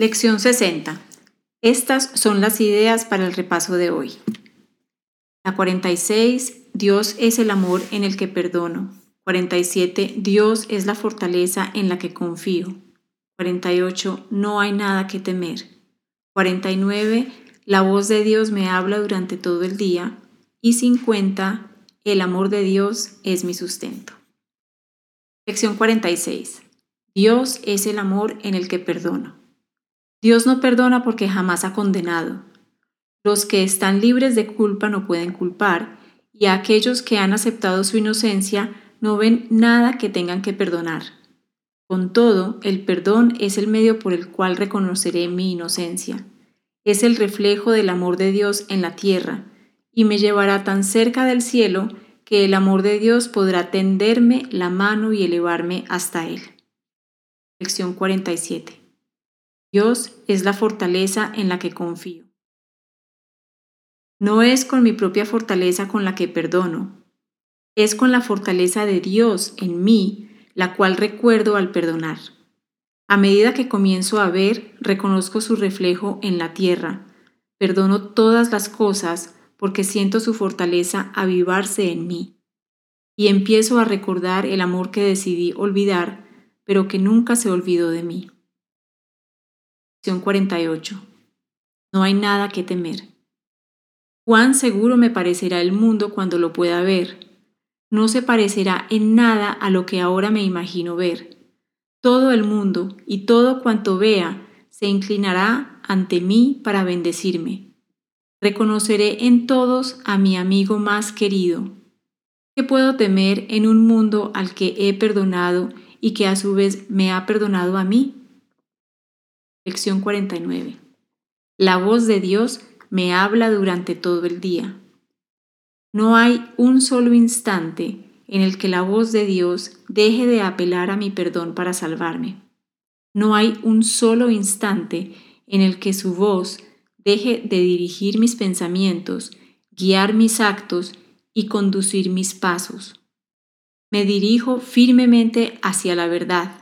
Lección 60. Estas son las ideas para el repaso de hoy. La 46. Dios es el amor en el que perdono. 47. Dios es la fortaleza en la que confío. 48. No hay nada que temer. 49. La voz de Dios me habla durante todo el día. Y 50. El amor de Dios es mi sustento. Lección 46. Dios es el amor en el que perdono. Dios no perdona porque jamás ha condenado. Los que están libres de culpa no pueden culpar, y aquellos que han aceptado su inocencia no ven nada que tengan que perdonar. Con todo, el perdón es el medio por el cual reconoceré mi inocencia. Es el reflejo del amor de Dios en la tierra, y me llevará tan cerca del cielo que el amor de Dios podrá tenderme la mano y elevarme hasta Él. Lección 47. Dios es la fortaleza en la que confío. No es con mi propia fortaleza con la que perdono, es con la fortaleza de Dios en mí, la cual recuerdo al perdonar. A medida que comienzo a ver, reconozco su reflejo en la tierra, perdono todas las cosas porque siento su fortaleza avivarse en mí. Y empiezo a recordar el amor que decidí olvidar, pero que nunca se olvidó de mí. 48. No hay nada que temer. Cuán seguro me parecerá el mundo cuando lo pueda ver. No se parecerá en nada a lo que ahora me imagino ver. Todo el mundo y todo cuanto vea se inclinará ante mí para bendecirme. Reconoceré en todos a mi amigo más querido. ¿Qué puedo temer en un mundo al que he perdonado y que a su vez me ha perdonado a mí? Lección 49. La voz de Dios me habla durante todo el día. No hay un solo instante en el que la voz de Dios deje de apelar a mi perdón para salvarme. No hay un solo instante en el que su voz deje de dirigir mis pensamientos, guiar mis actos y conducir mis pasos. Me dirijo firmemente hacia la verdad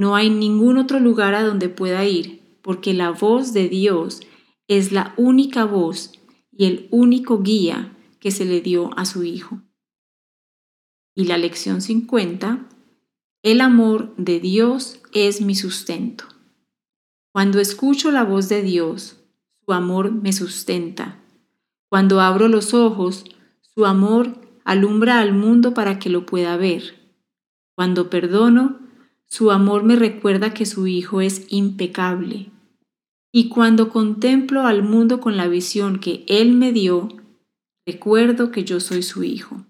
no hay ningún otro lugar a donde pueda ir, porque la voz de Dios es la única voz y el único guía que se le dio a su Hijo. Y la lección 50, el amor de Dios es mi sustento. Cuando escucho la voz de Dios, su amor me sustenta. Cuando abro los ojos, su amor alumbra al mundo para que lo pueda ver. Cuando perdono, su amor me recuerda que su Hijo es impecable. Y cuando contemplo al mundo con la visión que Él me dio, recuerdo que yo soy su Hijo.